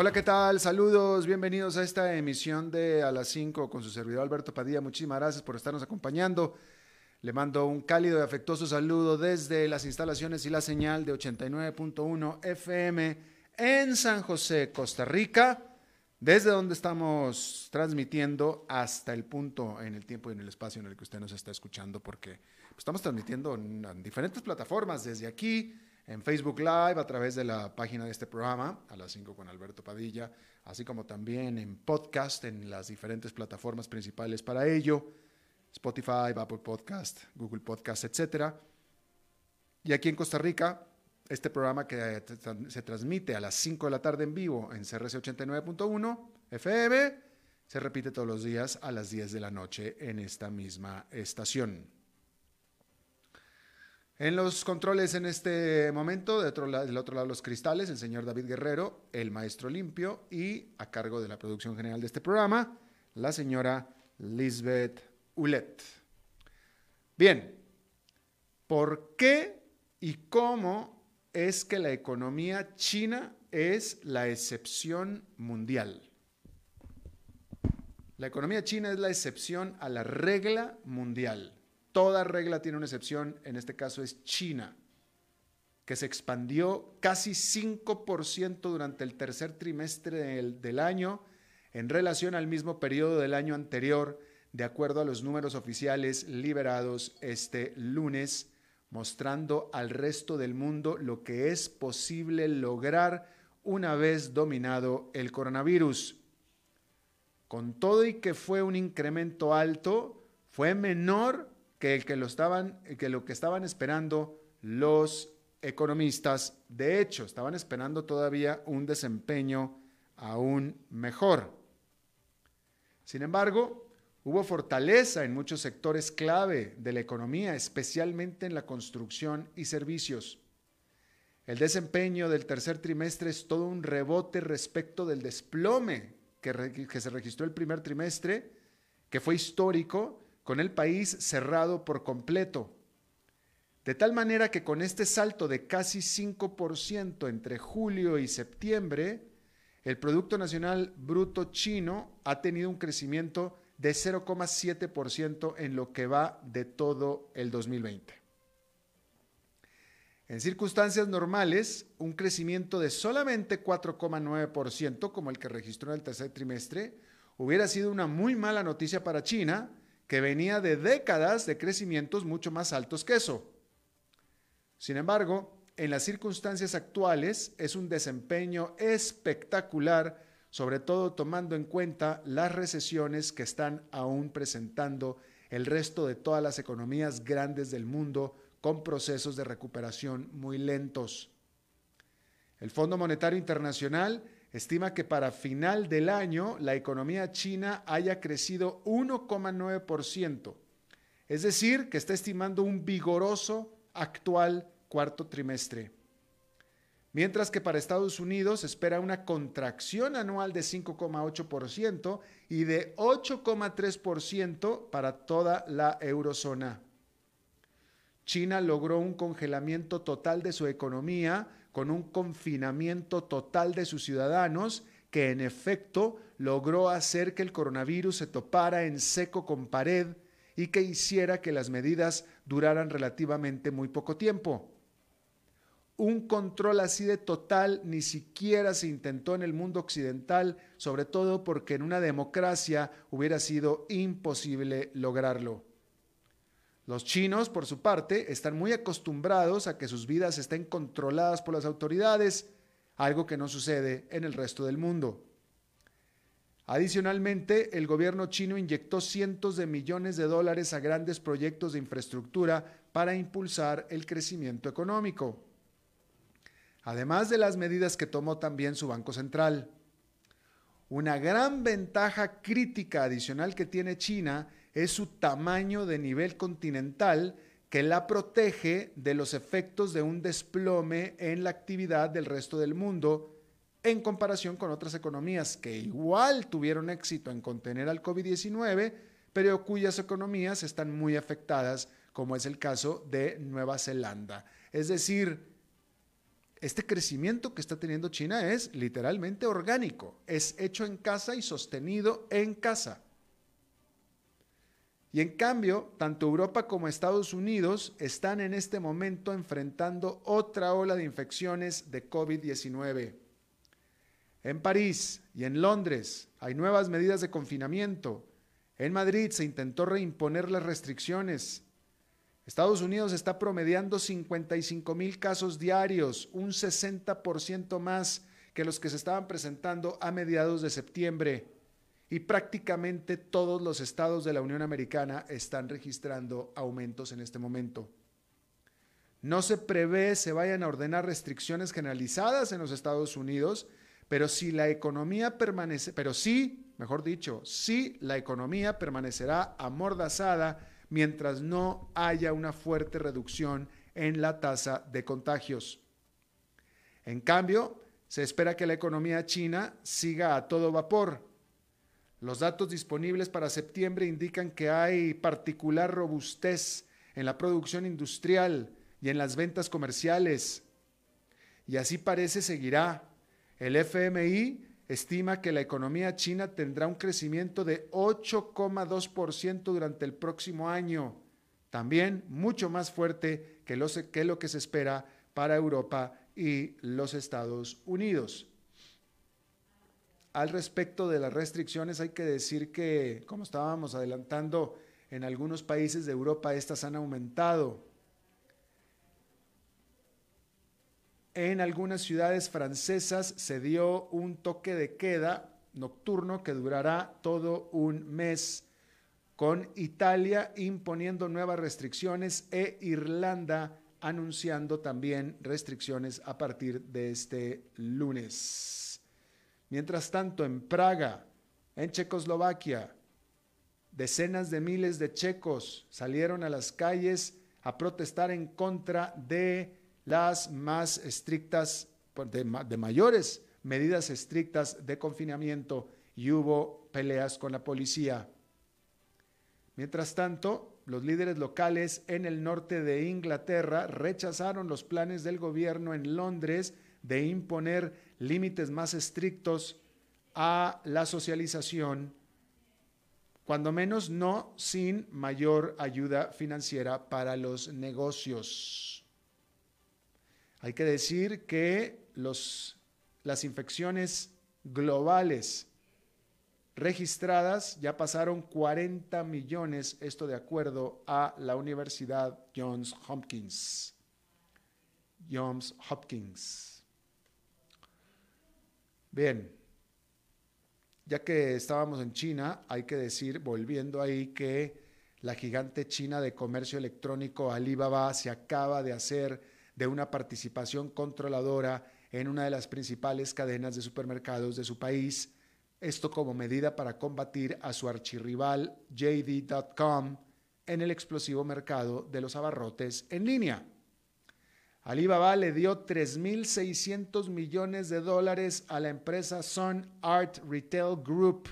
Hola, ¿qué tal? Saludos, bienvenidos a esta emisión de A las 5 con su servidor Alberto Padilla. Muchísimas gracias por estarnos acompañando. Le mando un cálido y afectuoso saludo desde las instalaciones y la señal de 89.1 FM en San José, Costa Rica, desde donde estamos transmitiendo hasta el punto en el tiempo y en el espacio en el que usted nos está escuchando, porque estamos transmitiendo en, en diferentes plataformas, desde aquí, en Facebook Live, a través de la página de este programa, a las 5 con Alberto Padilla, así como también en podcast, en las diferentes plataformas principales para ello Spotify, Apple Podcast, Google Podcast, etc. Y aquí en Costa Rica, este programa que se transmite a las 5 de la tarde en vivo en CRC 89.1 FM, se repite todos los días a las 10 de la noche en esta misma estación. En los controles en este momento, otro del otro lado los cristales, el señor David Guerrero, el maestro limpio y a cargo de la producción general de este programa, la señora Lisbeth Ulet. Bien, ¿por qué y cómo es que la economía china es la excepción mundial? La economía china es la excepción a la regla mundial. Toda regla tiene una excepción, en este caso es China, que se expandió casi 5% durante el tercer trimestre del, año en relación al mismo periodo del año anterior de acuerdo a los números oficiales liberados este lunes, mostrando al resto del mundo lo que es posible lograr una vez dominado el coronavirus. Con todo y que fue un incremento alto, fue menor que, que, lo, estaban, que lo que estaban esperando los economistas. De hecho, estaban esperando todavía un desempeño aún mejor. Sin embargo, Hubo fortaleza en muchos sectores clave de la economía, especialmente en la construcción y servicios. El desempeño del tercer trimestre es todo un rebote respecto del desplome que, se registró el primer trimestre, que fue histórico, con el país cerrado por completo. De tal manera que con este salto de casi 5% entre julio y septiembre, el Producto Nacional Bruto chino ha tenido un crecimiento de 0,7% en lo que va de todo el 2020. En circunstancias normales, un crecimiento de solamente 4,9%, como el que registró en el tercer trimestre, hubiera sido una muy mala noticia para China, que venía de décadas de crecimientos mucho más altos que eso. Sin embargo, en las circunstancias actuales es un desempeño espectacular sobre todo tomando en cuenta las recesiones que están aún presentando el resto de todas las economías grandes del mundo con procesos de recuperación muy lentos. El Fondo Monetario Internacional estima que para final del año la economía china haya crecido 1,9%, es decir, que está estimando un vigoroso actual cuarto trimestre mientras que para Estados Unidos espera una contracción anual de 5,8% y de 8,3% para toda la eurozona. China logró un congelamiento total de su economía con un confinamiento total de sus ciudadanos que en efecto logró hacer que el coronavirus se topara en seco con pared y que hiciera que las medidas duraran relativamente muy poco tiempo un control así de total ni siquiera se intentó en el mundo occidental, sobre todo porque en una democracia hubiera sido imposible lograrlo. Los chinos, por su parte, están muy acostumbrados a que sus vidas estén controladas por las autoridades, algo que no sucede en el resto del mundo. Adicionalmente, el gobierno chino inyectó cientos de millones de dólares a grandes proyectos de infraestructura para impulsar el crecimiento económico además de las medidas que tomó también su Banco Central. Una gran ventaja crítica adicional que tiene China es su tamaño de nivel continental que la protege de los efectos de un desplome en la actividad del resto del mundo en comparación con otras economías que igual tuvieron éxito en contener al COVID-19, pero cuyas economías están muy afectadas, como es el caso de Nueva Zelanda. Es decir, este crecimiento que está teniendo China es literalmente orgánico, es hecho en casa y sostenido en casa. Y en cambio, tanto Europa como Estados Unidos están en este momento enfrentando otra ola de infecciones de COVID-19. En París y en Londres hay nuevas medidas de confinamiento. En Madrid se intentó reimponer las restricciones. Estados Unidos está promediando 55 mil casos diarios, un 60% más que los que se estaban presentando a mediados de septiembre y prácticamente todos los estados de la Unión Americana están registrando aumentos en este momento. No se prevé se vayan a ordenar restricciones generalizadas en los Estados Unidos, pero si la economía permanece, pero sí, mejor dicho, sí la economía permanecerá amordazada mientras no haya una fuerte reducción en la tasa de contagios. En cambio, se espera que la economía china siga a todo vapor los datos disponibles para septiembre indican que hay particular robustez en la producción industrial y en las ventas comerciales. Y así parece seguirá. El FMI estima que la economía china tendrá un crecimiento de 8,2% durante el próximo año, también mucho más fuerte que lo, que lo que se espera para Europa y los Estados Unidos. Al respecto de las restricciones, hay que decir que, como estábamos adelantando, en algunos países de Europa estas han aumentado. En algunas ciudades francesas se dio un toque de queda nocturno que durará todo un mes, con Italia imponiendo nuevas restricciones e Irlanda anunciando también restricciones a partir de este lunes. Mientras tanto, en Praga, en Checoslovaquia, decenas de miles de checos salieron a las calles a protestar en contra de las más estrictas, de, mayores medidas estrictas de confinamiento y hubo peleas con la policía. Mientras tanto, los líderes locales en el norte de Inglaterra rechazaron los planes del gobierno en Londres de imponer límites más estrictos a la socialización, cuando menos no sin mayor ayuda financiera para los negocios. Hay que decir que los, las infecciones globales registradas ya pasaron 40 millones, esto de acuerdo a la Universidad Johns Hopkins. Johns Hopkins. Bien, ya que estábamos en China, hay que decir, volviendo ahí, que la gigante china de comercio electrónico Alibaba se acaba de hacer de una participación controladora en una de las principales cadenas de supermercados de su país, esto como medida para combatir a su archirrival JD.com en el explosivo mercado de los abarrotes en línea. Alibaba le dio 3.600 millones de dólares a la empresa Sun Art Retail Group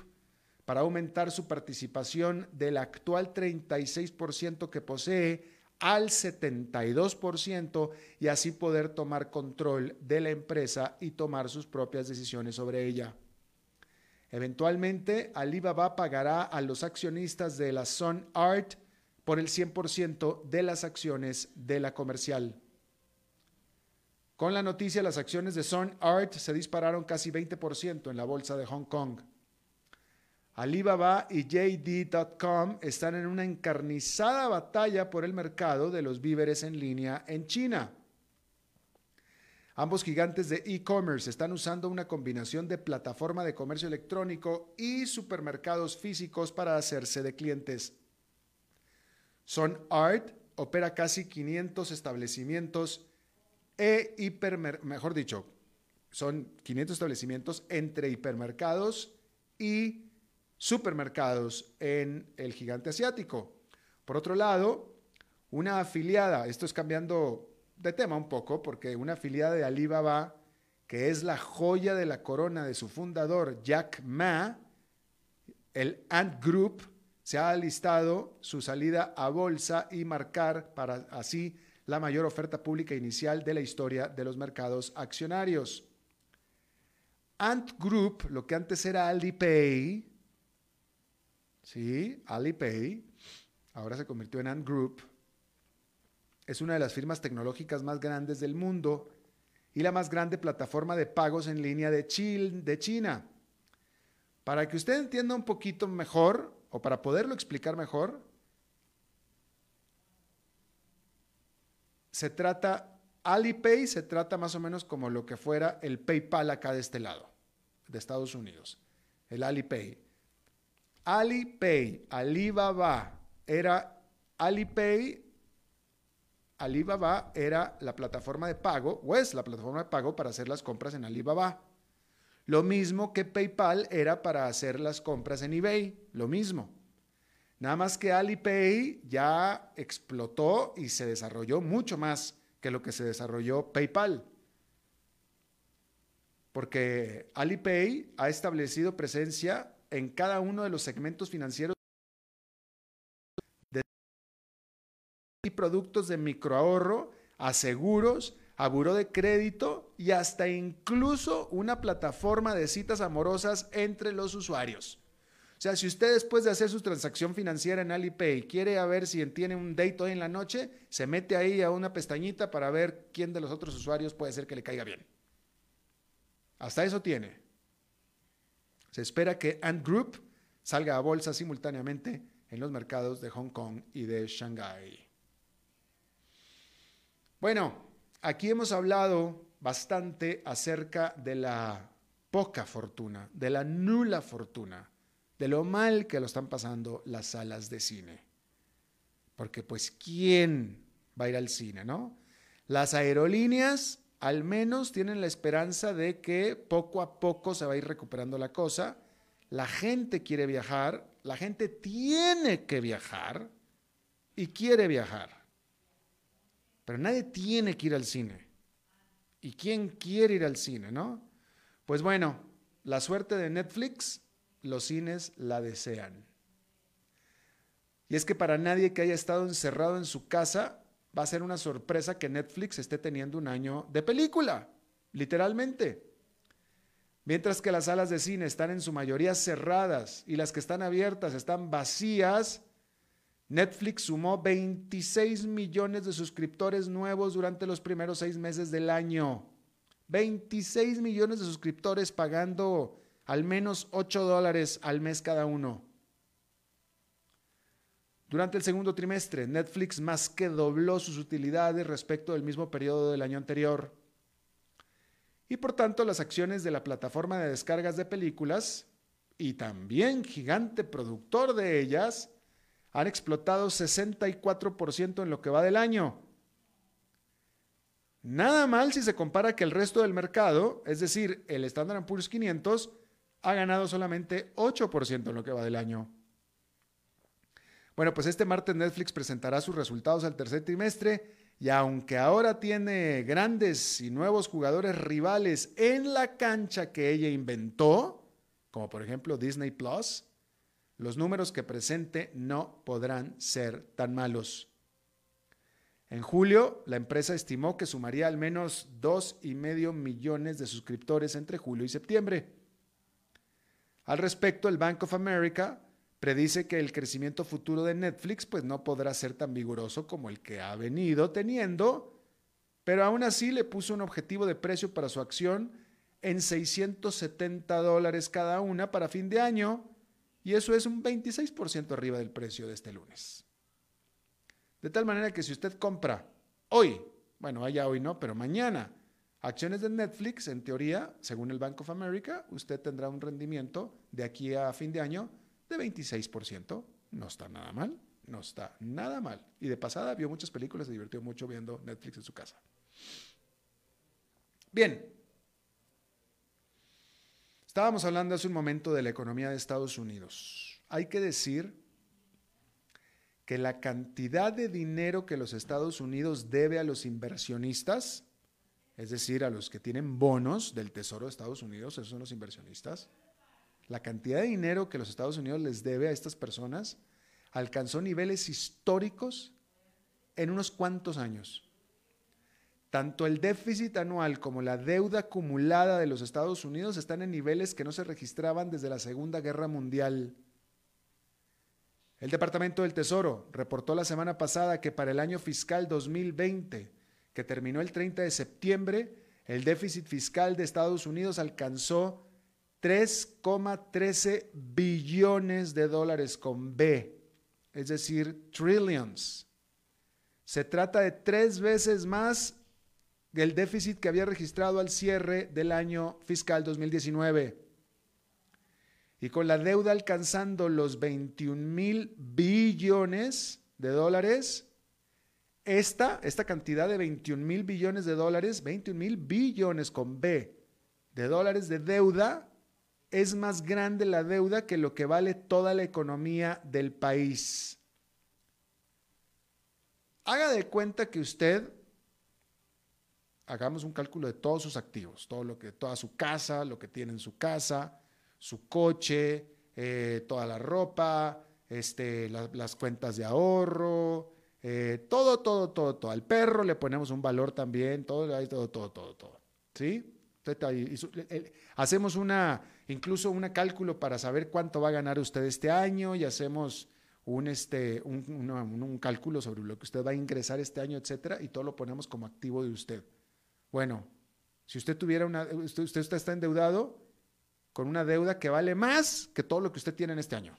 para aumentar su participación del actual 36% que posee al 72% y así poder tomar control de la empresa y tomar sus propias decisiones sobre ella. Eventualmente, Alibaba pagará a los accionistas de la Sun Art por el 100% de las acciones de la comercial. Con la noticia, las acciones de Sun Art se dispararon casi 20% en la bolsa de Hong Kong. Alibaba y JD.com están en una encarnizada batalla por el mercado de los víveres en línea en China. Ambos gigantes de e-commerce están usando una combinación de plataforma de comercio electrónico y supermercados físicos para hacerse de clientes. Sun Art opera casi 500 establecimientos e hiper, mejor dicho, son 500 establecimientos entre hipermercados y supermercados en el gigante asiático. Por otro lado, una afiliada, esto es cambiando de tema un poco, porque una afiliada de Alibaba, que es la joya de la corona de su fundador, Jack Ma, el Ant Group, se ha listado su salida a bolsa y marcar para así la mayor oferta pública inicial de la historia de los mercados accionarios. Ant Group, lo que antes era Alipay, ¿sí? Alipay, ahora se convirtió en Ant Group, es una de las firmas tecnológicas más grandes del mundo y la más grande plataforma de pagos en línea de, de China. Para que usted entienda un poquito mejor, o para poderlo explicar mejor, se trata, Alipay se trata más o menos como lo que fuera el PayPal acá de este lado, de Estados Unidos, el Alipay. Alipay, Alibaba, era Alipay, Alibaba era la plataforma de pago, o es la plataforma de pago para hacer las compras en Alibaba. Lo mismo que PayPal era para hacer las compras en eBay, lo mismo. Nada más que Alipay ya explotó y se desarrolló mucho más que lo que se desarrolló PayPal. Porque Alipay ha establecido presencia en cada uno de los segmentos financieros y productos de microahorro a seguros a buró de crédito y hasta incluso una plataforma de citas amorosas entre los usuarios. O sea, si usted después de hacer su transacción financiera en Alipay quiere a ver si tiene un date hoy en la noche, se mete ahí a una pestañita para ver quién de los otros usuarios puede ser que le caiga bien. Hasta eso tiene. Se espera que Ant Group salga a bolsa simultáneamente en los mercados de Hong Kong y de Shanghái. Bueno, Aquí hemos hablado bastante acerca de la poca fortuna, de la nula fortuna, de lo mal que lo están pasando las salas de cine. Porque pues, ¿quién va a ir al cine, no? Las aerolíneas al menos tienen la esperanza de que poco a poco se va a ir recuperando la cosa. La gente quiere viajar, la gente tiene que viajar y quiere viajar. Pero nadie tiene que ir al cine. ¿Y quién quiere ir al cine, no? Pues bueno, la suerte de Netflix, los cines la desean. Y es que para nadie que haya estado encerrado en su casa, va a ser una sorpresa que Netflix esté teniendo un año de película, literalmente. Mientras que las salas de cine están en su mayoría cerradas y las que están abiertas están vacías, Netflix sumó 26 millones de suscriptores nuevos durante los primeros seis meses del año. 26 millones de suscriptores pagando al menos 8 dólares al mes cada uno. Durante el segundo trimestre, Netflix más que dobló sus utilidades respecto del mismo periodo del año anterior. Y por tanto, las acciones de la plataforma de descargas de películas, y también gigante productor de ellas, han explotado 64% en lo que va del año. Nada mal si se compara que el resto del mercado, es decir, el Standard Poor's 500, ha ganado solamente 8% en lo que va del año. Bueno, pues este martes Netflix presentará sus resultados al tercer trimestre y aunque ahora tiene grandes y nuevos jugadores rivales en la cancha que ella inventó, como por ejemplo Disney Plus, los números que presente no podrán ser tan malos. En julio, la empresa estimó que sumaría al menos 2,5 millones de suscriptores entre julio y septiembre. Al respecto, el Bank of America predice que el crecimiento futuro de Netflix pues no podrá ser tan vigoroso como el que ha venido teniendo, pero aún así le puso un objetivo de precio para su acción en 670 dólares cada una para fin de año, y eso es un 26% arriba del precio de este lunes. De tal manera que si usted compra hoy, bueno, allá hoy no, pero mañana, acciones de Netflix, en teoría, según el Bank of America, usted tendrá un rendimiento de aquí a fin de año de 26%. No está nada mal, no está nada mal. Y de pasada vio muchas películas, se divirtió mucho viendo Netflix en su casa. Bien, Estábamos hablando hace un momento de la economía de Estados Unidos. Hay que decir que la cantidad de dinero que los Estados Unidos debe a los inversionistas, es decir, a los que tienen bonos del Tesoro de Estados Unidos, esos son los inversionistas, la cantidad de dinero que los Estados Unidos les debe a estas personas alcanzó niveles históricos en unos cuantos años. tanto el déficit anual como la deuda acumulada de los Estados Unidos están en niveles que no se registraban desde la Segunda Guerra Mundial. El Departamento del Tesoro reportó la semana pasada que para el año fiscal 2020, que terminó el 30 de septiembre, el déficit fiscal de Estados Unidos alcanzó 3,13 billones de dólares con B, es decir, trillions. Se trata de tres veces más del déficit que había registrado al cierre del año fiscal 2019. Y con la deuda alcanzando los 21 mil billones de dólares, esta, esta cantidad de 21 mil billones de dólares, 21 mil billones con B de dólares de deuda, es más grande la deuda que lo que vale toda la economía del país. Haga de cuenta que usted, hagamos un cálculo de todos sus activos, todo lo que, toda su casa, lo que tiene en su casa, su coche, eh, toda la ropa, este, las cuentas de ahorro, eh, todo, todo, todo, todo. Al perro le ponemos un valor también, todo, todo, todo, todo, todo. ¿Sí? Hacemos una, incluso un cálculo para saber cuánto va a ganar usted este año y hacemos un, este, un, cálculo sobre lo que usted va a ingresar este año, etcétera, y todo lo ponemos como activo de usted. Bueno, si usted tuviera una, usted, usted está endeudado con una deuda que vale más que todo lo que usted tiene en este año.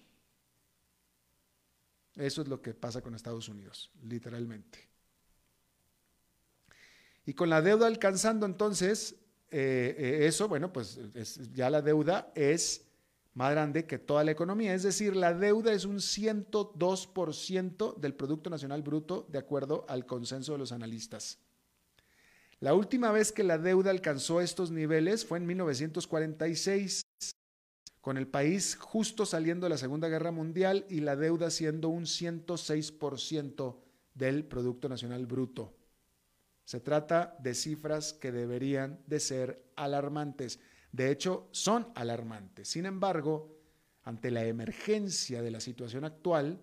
Eso es lo que pasa con Estados Unidos, literalmente. Y con la deuda alcanzando entonces eh, eh, eso, bueno, pues ya la deuda es más grande que toda la economía. Es decir, la deuda es un 102% del Producto Nacional Bruto, de acuerdo al consenso de los analistas. La última vez que la deuda alcanzó estos niveles fue en 1946, con el país justo saliendo de la Segunda Guerra Mundial y la deuda siendo un 106% del Producto Nacional Bruto. Se trata de cifras que deberían de ser alarmantes. De hecho, son alarmantes. Sin embargo, ante la emergencia de la situación actual,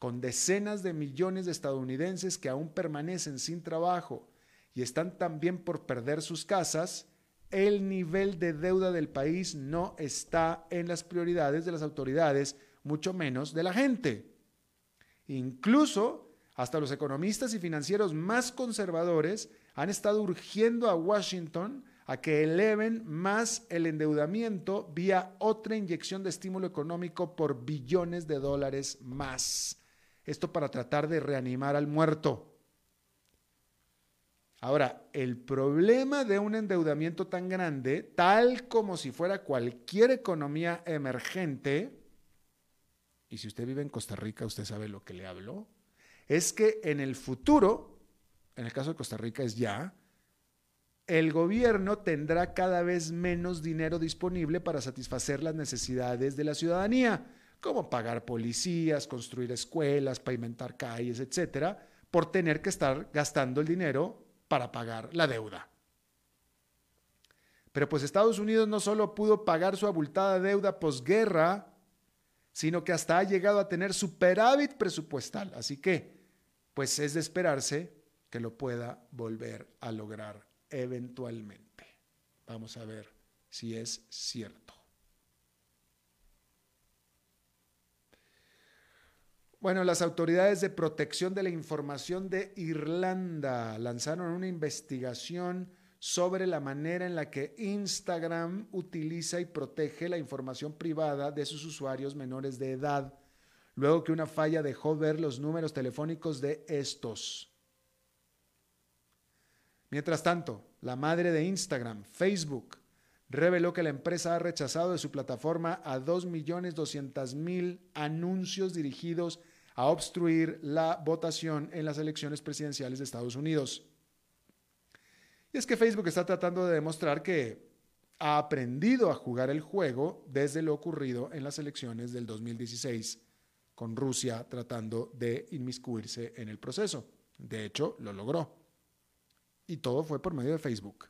con decenas de millones de estadounidenses que aún permanecen sin trabajo y están también por perder sus casas, el nivel de deuda del país no está en las prioridades de las autoridades, mucho menos de la gente. Incluso hasta los economistas y financieros más conservadores han estado urgiendo a Washington a que eleven más el endeudamiento vía otra inyección de estímulo económico por billones de dólares más. Esto para tratar de reanimar al muerto. Ahora, el problema de un endeudamiento tan grande, tal como si fuera cualquier economía emergente, y si usted vive en Costa Rica, usted sabe lo que le hablo, es que en el futuro, en el caso de Costa Rica es ya, el gobierno tendrá cada vez menos dinero disponible para satisfacer las necesidades de la ciudadanía, como pagar policías, construir escuelas, pavimentar calles, etcétera, por tener que estar gastando el dinero para pagar la deuda. Pero pues Estados Unidos no solo pudo pagar su abultada deuda posguerra, sino que hasta ha llegado a tener superávit presupuestal. Así que, pues es de esperarse que lo pueda volver a lograr eventualmente. Vamos a ver si es cierto. Bueno, las autoridades de protección de la información de Irlanda lanzaron una investigación sobre la manera en la que Instagram utiliza y protege la información privada de sus usuarios menores de edad, luego que una falla dejó ver los números telefónicos de estos. Mientras tanto, la madre de Instagram, Facebook, reveló que la empresa ha rechazado de su plataforma a 2.200.000 anuncios dirigidos a obstruir la votación en las elecciones presidenciales de Estados Unidos. Y es que Facebook está tratando de demostrar que ha aprendido a jugar el juego desde lo ocurrido en las elecciones del 2016, con Rusia tratando de inmiscuirse en el proceso. De hecho, lo logró. Y todo fue por medio de Facebook.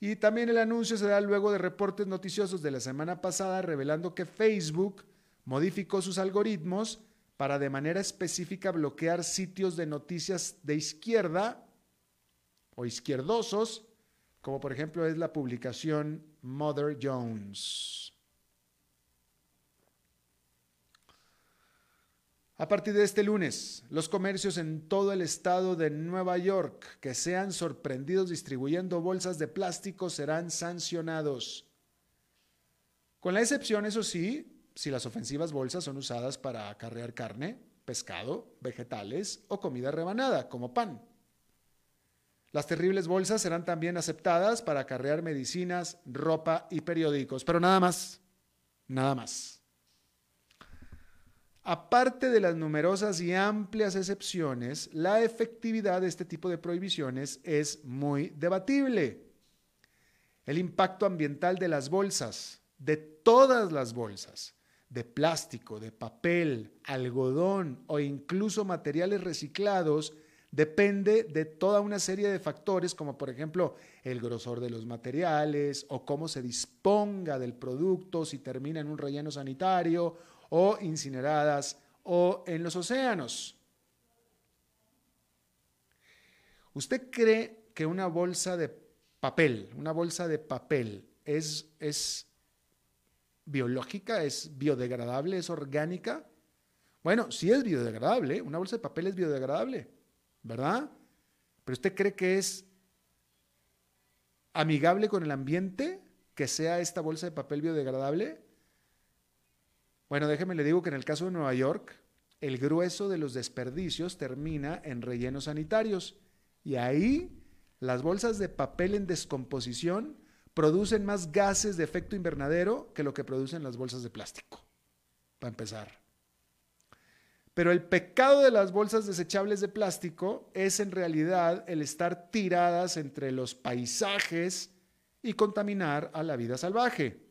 Y también el anuncio se da luego de reportes noticiosos de la semana pasada revelando que Facebook modificó sus algoritmos para de manera específica bloquear sitios de noticias de izquierda o izquierdosos, como por ejemplo es la publicación Mother Jones. A partir de este lunes, los comercios en todo el estado de Nueva York que sean sorprendidos distribuyendo bolsas de plástico serán sancionados. Con la excepción, eso sí, si las ofensivas bolsas son usadas para acarrear carne, pescado, vegetales o comida rebanada, como pan. Las terribles bolsas serán también aceptadas para acarrear medicinas, ropa y periódicos, pero nada más, nada más. Aparte de las numerosas y amplias excepciones, la efectividad de este tipo de prohibiciones es muy debatible. El impacto ambiental de las bolsas, de todas las bolsas, de plástico, de papel, algodón o incluso materiales reciclados, depende de toda una serie de factores como por ejemplo el grosor de los materiales o cómo se disponga del producto, si termina en un relleno sanitario o incineradas o en los océanos. ¿Usted cree que una bolsa de papel, una bolsa de papel es, es biológica, es biodegradable, es orgánica? Bueno, sí es biodegradable, una bolsa de papel es biodegradable, ¿verdad? Pero usted cree que es amigable con el ambiente que sea esta bolsa de papel biodegradable? Bueno, déjeme le digo que en el caso de Nueva York, el grueso de los desperdicios termina en rellenos sanitarios y ahí las bolsas de papel en descomposición producen más gases de efecto invernadero que lo que producen las bolsas de plástico, para empezar. Pero el pecado de las bolsas desechables de plástico es en realidad el estar tiradas entre los paisajes y contaminar a la vida salvaje.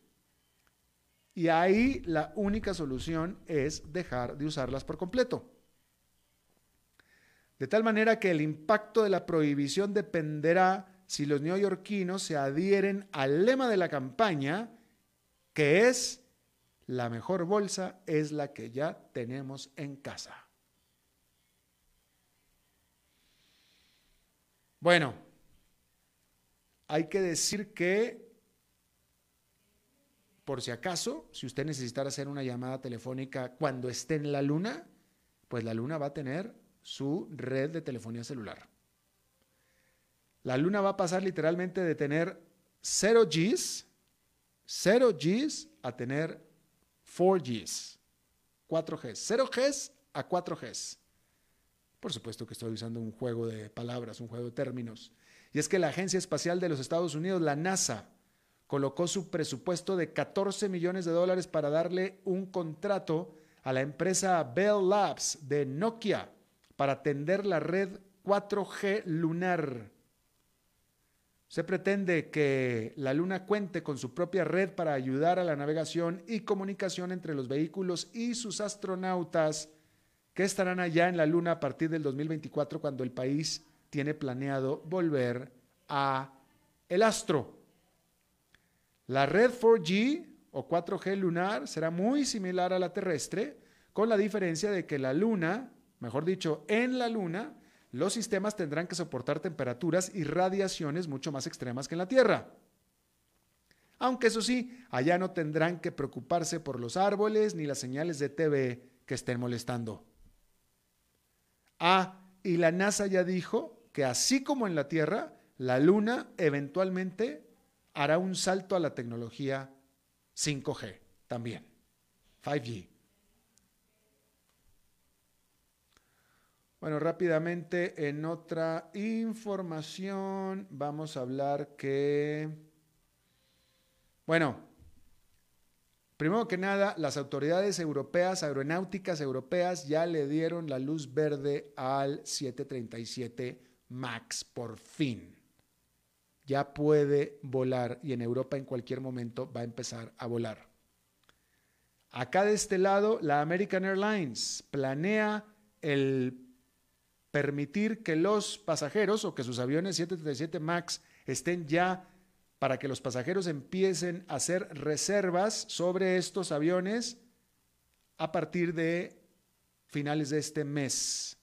Y ahí la única solución es dejar de usarlas por completo. De tal manera que el impacto de la prohibición dependerá si los neoyorquinos se adhieren al lema de la campaña, que es la mejor bolsa es la que ya tenemos en casa. Bueno, hay que decir que por si acaso, si usted necesitara hacer una llamada telefónica cuando esté en la luna, pues la luna va a tener su red de telefonía celular. La luna va a pasar literalmente de tener 0 Gs, 0 Gs a tener 4 Gs, 4 Gs, 0 Gs a 4 Gs. Por supuesto que estoy usando un juego de palabras, un juego de términos. Y es que la Agencia Espacial de los Estados Unidos, la NASA, colocó su presupuesto de 14 millones de dólares para darle un contrato a la empresa Bell Labs de Nokia para atender la red 4G lunar. Se pretende que la Luna cuente con su propia red para ayudar a la navegación y comunicación entre los vehículos y sus astronautas que estarán allá en la Luna a partir del 2024 cuando el país tiene planeado volver a el astro. La red 4G o 4G lunar será muy similar a la terrestre, con la diferencia de que la Luna, mejor dicho, en la Luna, los sistemas tendrán que soportar temperaturas y radiaciones mucho más extremas que en la Tierra. Aunque eso sí, allá no tendrán que preocuparse por los árboles ni las señales de TV que estén molestando. Ah, y la NASA ya dijo que así como en la Tierra, la Luna eventualmente hará un salto a la tecnología 5G también, 5G. Bueno, rápidamente en otra información vamos a hablar que, bueno, primero que nada, las autoridades europeas, aeronáuticas europeas, ya le dieron la luz verde al 737 MAX por fin ya puede volar y en Europa en cualquier momento va a empezar a volar. Acá de este lado, la American Airlines planea el permitir que los pasajeros o que sus aviones 737 MAX estén ya para que los pasajeros empiecen a hacer reservas sobre estos aviones a partir de finales de este mes.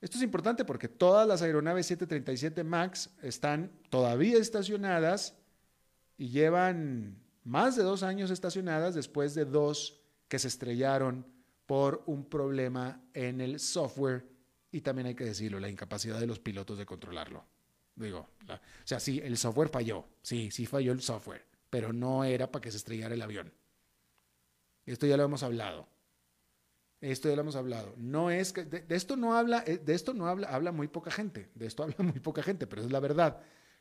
Esto es importante porque todas las aeronaves 737 MAX están todavía estacionadas y llevan más de dos años estacionadas después de dos que se estrellaron por un problema en el software y también hay que decirlo, la incapacidad de los pilotos de controlarlo. Digo, o sea, sí, el software falló, sí, sí falló el software, pero no era para que se estrellara el avión. Esto ya lo hemos hablado. Esto ya lo hemos hablado. No es de, esto no habla, eh, de esto no habla, habla muy poca gente. De esto habla muy poca gente, pero es la verdad.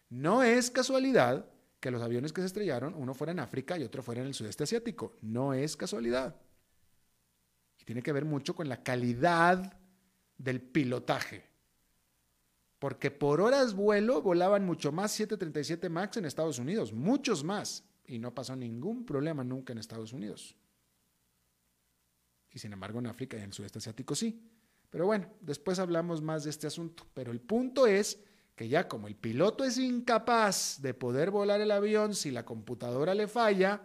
No es casualidad que los aviones que se estrellaron, uno fuera en África y otro fuera en el sudeste asiático. No es casualidad. Tiene que ver mucho con la calidad del pilotaje. Porque por horas vuelo volaban mucho más 737 MAX en Estados Unidos, muchos más. Y no pasó ningún problema nunca en Estados Unidos. Y sin embargo en África y en el sudeste asiático sí. Pero bueno, después hablamos más de este asunto. Pero el punto es que ya como el piloto es incapaz de poder volar el avión si la computadora le falla,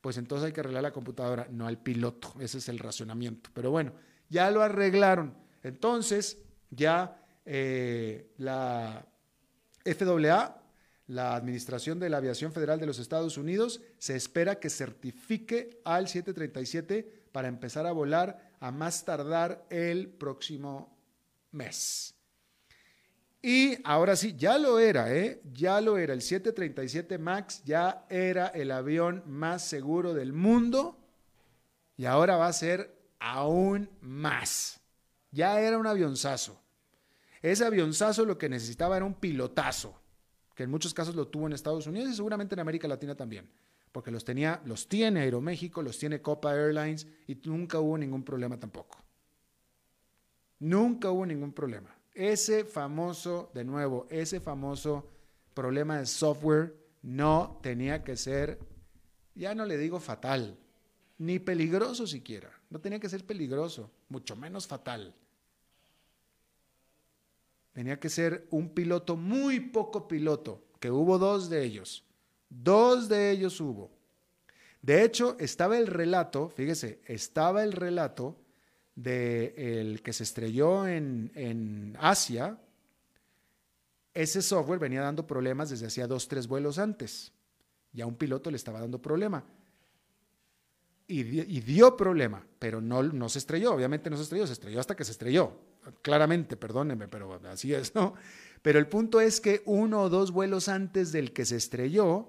pues entonces hay que arreglar la computadora, no al piloto. Ese es el racionamiento. Pero bueno, ya lo arreglaron. Entonces, ya eh, la FAA, la Administración de la Aviación Federal de los Estados Unidos, se espera que certifique al 737 para empezar a volar a más tardar el próximo mes. Y ahora sí, ya lo era, ¿eh? Ya lo era. El 737 MAX ya era el avión más seguro del mundo y ahora va a ser aún más. Ya era un avionzazo. Ese avionzazo lo que necesitaba era un pilotazo, que en muchos casos lo tuvo en Estados Unidos y seguramente en América Latina también, porque los tenía, los tiene Aeroméxico, los tiene Copa Airlines y nunca hubo ningún problema tampoco. Nunca hubo ningún problema. Ese famoso, de nuevo, ese famoso problema de software no tenía que ser, ya no le digo fatal, ni peligroso siquiera. No tenía que ser peligroso, mucho menos fatal. Tenía que ser un piloto muy poco piloto, que hubo dos de ellos. Dos de ellos hubo. De hecho, estaba el relato, fíjese, estaba el relato de el que se estrelló en, en Asia. Ese software venía dando problemas desde hacía dos, tres vuelos antes. Ya un piloto le estaba dando problema y, dio problema, pero no, no se estrelló, obviamente no se estrelló, se estrelló hasta que se estrelló. Claramente, perdónenme, pero así es, ¿no? Pero el punto es que uno o dos vuelos antes del que se estrelló,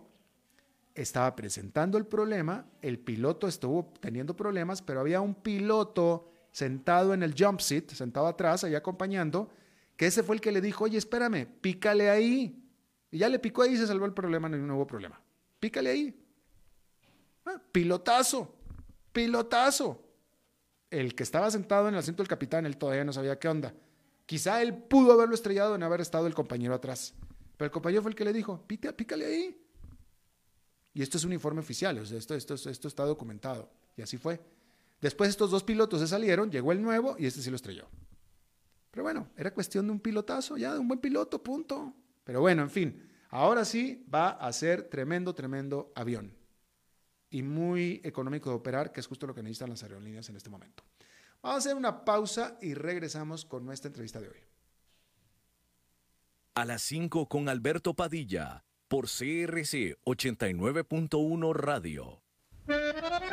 estaba presentando el problema, el piloto estuvo teniendo problemas, pero había un piloto sentado en el jump seat, sentado atrás, ahí acompañando, que ese fue el que le dijo, oye, espérame, pícale ahí. Y ya le picó ahí y se salvó el problema, no hubo problema. Pícale ahí. Ah, pilotazo pilotazo. El que estaba sentado en el asiento del capitán, él todavía no sabía qué onda. Quizá él pudo haberlo estrellado en haber estado el compañero atrás. Pero el compañero fue el que le dijo, pícale ahí. Y esto es un informe oficial, esto, esto, esto está documentado. Y así fue. Después estos dos pilotos se salieron, llegó el nuevo y este sí lo estrelló. Pero bueno, era cuestión de un pilotazo, ya, de un buen piloto, punto. Pero bueno, en fin, ahora sí va a ser tremendo, tremendo avión y muy económico de operar, que es justo lo que necesitan las aerolíneas en este momento. Vamos a hacer una pausa y regresamos con nuestra entrevista de hoy. A las 5 con Alberto Padilla, por CRC 89.1 Radio.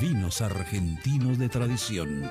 vinos argentinos de tradición.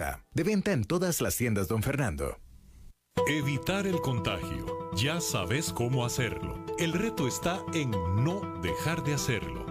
De venta en todas las tiendas, don Fernando. Evitar el contagio. Ya sabes cómo hacerlo. El reto está en no dejar de hacerlo.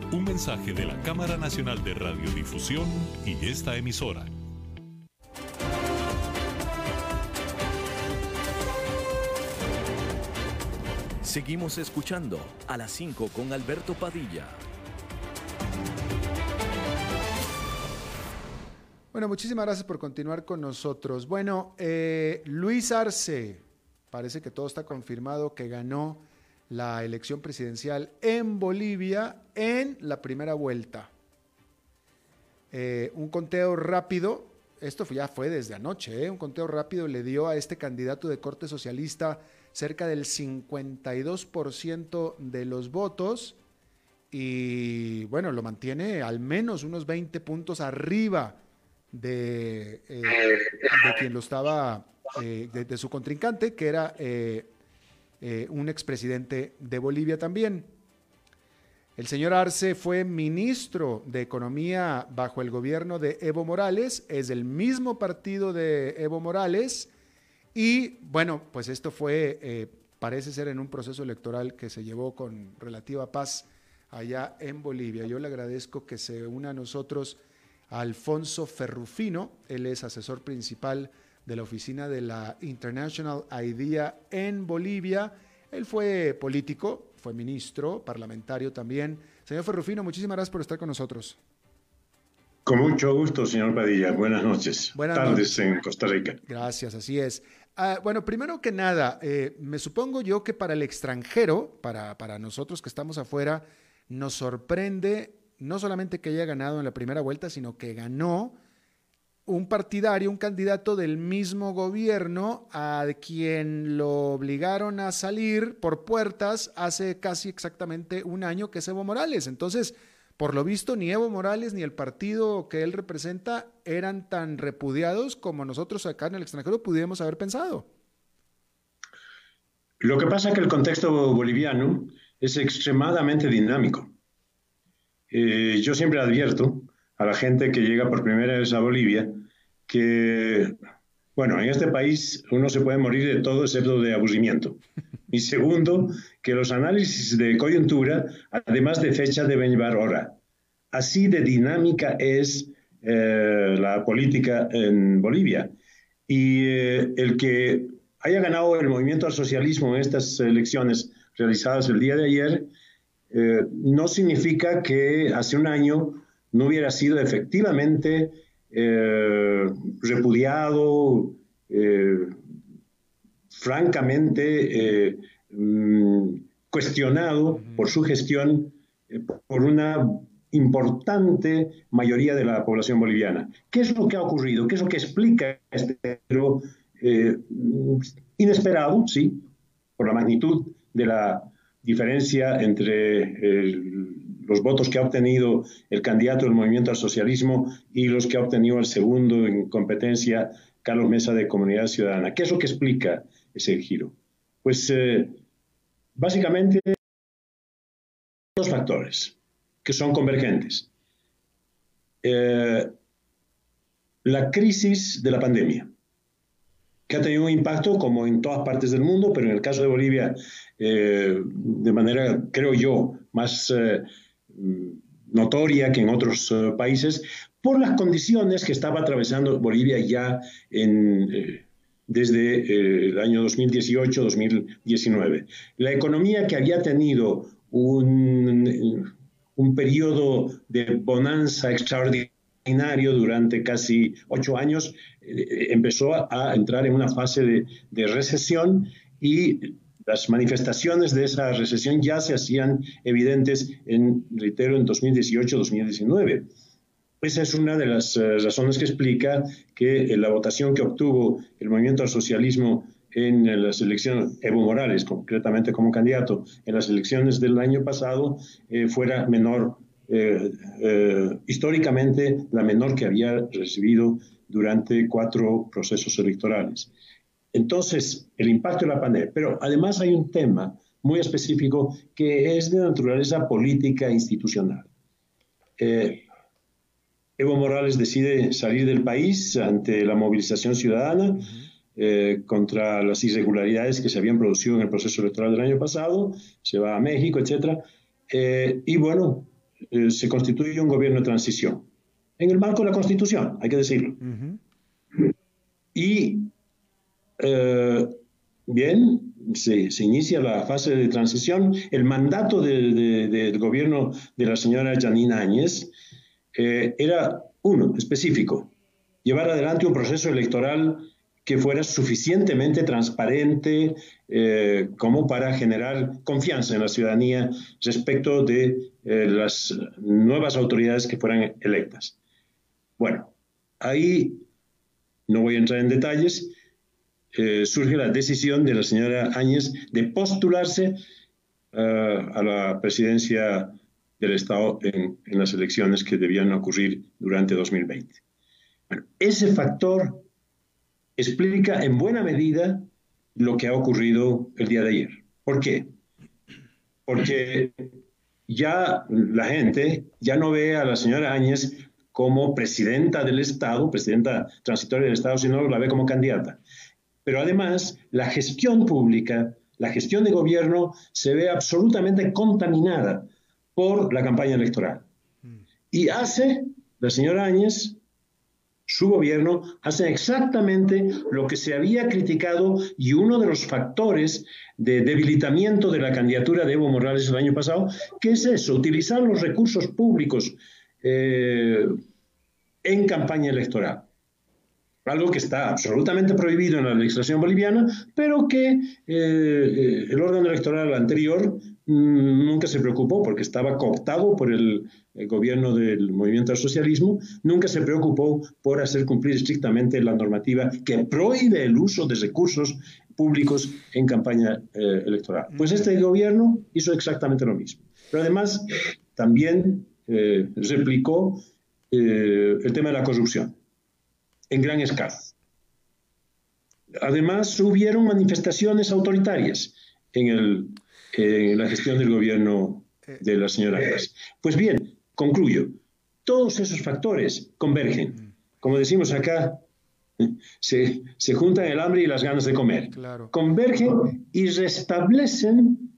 Un mensaje de la Cámara Nacional de Radiodifusión y esta emisora. Seguimos escuchando a las 5 con Alberto Padilla. Bueno, muchísimas gracias por continuar con nosotros. Bueno, eh, Luis Arce, parece que todo está confirmado que ganó la elección presidencial en Bolivia en la primera vuelta. Eh, un conteo rápido, esto ya fue desde anoche, eh, un conteo rápido le dio a este candidato de corte socialista cerca del 52% de los votos y bueno, lo mantiene al menos unos 20 puntos arriba eh, de quien lo estaba, de, su contrincante, que era eh, un expresidente de Bolivia también. El señor Arce fue ministro de Economía bajo el gobierno de Evo Morales, es del mismo partido de Evo Morales y bueno, pues esto fue, eh, parece ser en un proceso electoral que se llevó con relativa paz allá en Bolivia. Yo le agradezco que se una a nosotros a Alfonso Ferrufino, él es asesor principal de la oficina de la International IDEA en Bolivia. Él fue político, fue ministro, parlamentario también. Señor Ferrufino, muchísimas gracias por estar con nosotros. Con mucho gusto, señor Padilla. Buenas noches. Buenas tardes en Costa Rica. Gracias, así es. Ah, bueno, primero que nada, eh, me supongo yo que para el extranjero, para, para nosotros que estamos afuera, nos sorprende no solamente que haya ganado en la primera vuelta, sino que ganó un partidario, un candidato del mismo gobierno a quien lo obligaron a salir por puertas hace casi exactamente un año, que es Evo Morales. Entonces, por lo visto, ni Evo Morales ni el partido que él representa eran tan repudiados como nosotros acá en el extranjero pudiéramos haber pensado. Lo que pasa es que el contexto boliviano es extremadamente dinámico. Eh, yo siempre advierto a la gente que llega por primera vez a Bolivia que, bueno, en este país uno se puede morir de todo excepto de aburrimiento. Y segundo, que los análisis de coyuntura, además de fecha, deben llevar hora. Así de dinámica es eh, la política en Bolivia. Y eh, el que haya ganado el movimiento al socialismo en estas elecciones realizadas el día de ayer, eh, no significa que hace un año no hubiera sido efectivamente eh, repudiado, eh, francamente eh, mm, cuestionado por su gestión por una importante mayoría de la población boliviana. ¿Qué es lo que ha ocurrido? ¿Qué es lo que explica este inesperado, sí, por la magnitud de la diferencia entre el, los votos que ha obtenido el candidato del movimiento al socialismo y los que ha obtenido el segundo en competencia, Carlos Mesa de Comunidad Ciudadana. ¿Qué es lo que explica ese giro? Pues eh, básicamente dos factores que son convergentes. Eh, la crisis de la pandemia, que ha tenido un impacto como en todas partes del mundo, pero en el caso de Bolivia, eh, de manera, creo yo, más Mm, notoria que en otros eh, países por las condiciones que estaba atravesando Bolivia ya eh, desde eh, el año 2018-2019. La economía que había tenido un, un periodo de bonanza extraordinario durante casi ocho años, empezó a, entrar en una fase de, de recesión y las manifestaciones de esa recesión ya se hacían evidentes en, reitero, en 2018-2019. Esa es una de las eh, razones que explica que la votación que obtuvo el movimiento al socialismo en las elecciones, Evo Morales concretamente como candidato, en las elecciones del año pasado, eh, fuera menor, eh, históricamente la menor que había recibido durante cuatro procesos electorales. Entonces, el impacto de la pandemia. Pero además hay un tema muy específico que es de naturaleza política e institucional. Eh, Evo Morales decide salir del país ante la movilización ciudadana eh, contra las irregularidades que se habían producido en el proceso electoral del año pasado, se va a México, etc. Eh, y bueno, se constituye un gobierno de transición, en el marco de la Constitución, hay que decirlo. Y bien, se, inicia la fase de transición. El mandato del gobierno de la señora Janine Áñez eh, era uno, específico, llevar adelante un proceso electoral que fuera suficientemente transparente eh, como para generar confianza en la ciudadanía respecto de eh, las nuevas autoridades que fueran electas. Bueno, ahí no voy a entrar en detalles, eh, surge la decisión de la señora Áñez de postularse eh, a la presidencia del Estado en, las elecciones que debían ocurrir durante 2020. ese factor explica en buena medida lo que ha ocurrido el día de ayer. ¿Por qué? Porque ya la gente ya no ve a la señora Áñez como presidenta del Estado, presidenta transitoria del Estado, sino la ve como candidata. Pero además, la gestión pública, la gestión de gobierno se ve absolutamente contaminada por la campaña electoral. Y hace, la señora Áñez, su gobierno, hace exactamente lo que se había criticado y uno de los factores de debilitamiento de la candidatura de Evo Morales el año pasado, que es eso, utilizar los recursos públicos eh, en campaña electoral algo que está absolutamente prohibido en la legislación boliviana, pero que eh, eh, el órgano electoral anterior mm, nunca se preocupó porque estaba cooptado por el, gobierno del movimiento al socialismo, nunca se preocupó por hacer cumplir estrictamente la normativa que prohíbe el uso de recursos públicos en campaña eh, electoral. Pues este gobierno hizo exactamente lo mismo. Pero además también replicó el tema de la corrupción en gran escala. Además, hubieron manifestaciones autoritarias en, la gestión del gobierno de la señora Áñez. Pues bien, concluyo. Todos esos factores convergen. Como decimos acá, se, juntan el hambre y las ganas de comer. Convergen y restablecen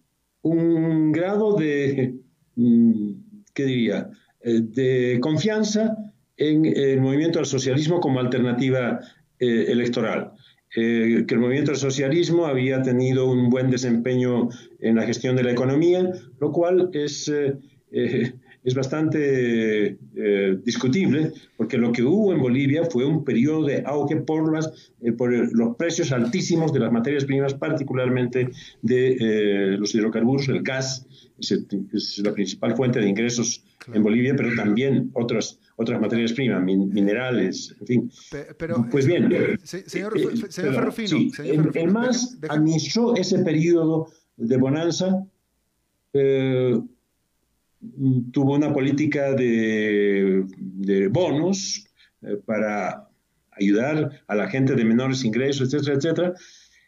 un grado de, mm, ¿qué diría?, eh, de confianza en el movimiento al socialismo como alternativa eh, electoral. Eh, que el movimiento al socialismo había tenido un buen desempeño en la gestión de la economía, lo cual es, eh, es bastante discutible, porque lo que hubo en Bolivia fue un periodo de auge por, las, por los precios altísimos de las materias primas, particularmente de los hidrocarburos, el gas, es, la principal fuente de ingresos en Bolivia, pero también otras otras materias primas, minerales, en fin. Pero, pues bien. señor, Ferrufino. el, MAS administró ese periodo de bonanza, eh, tuvo una política de, bonos eh, para ayudar a la gente de menores ingresos, etcétera, etcétera.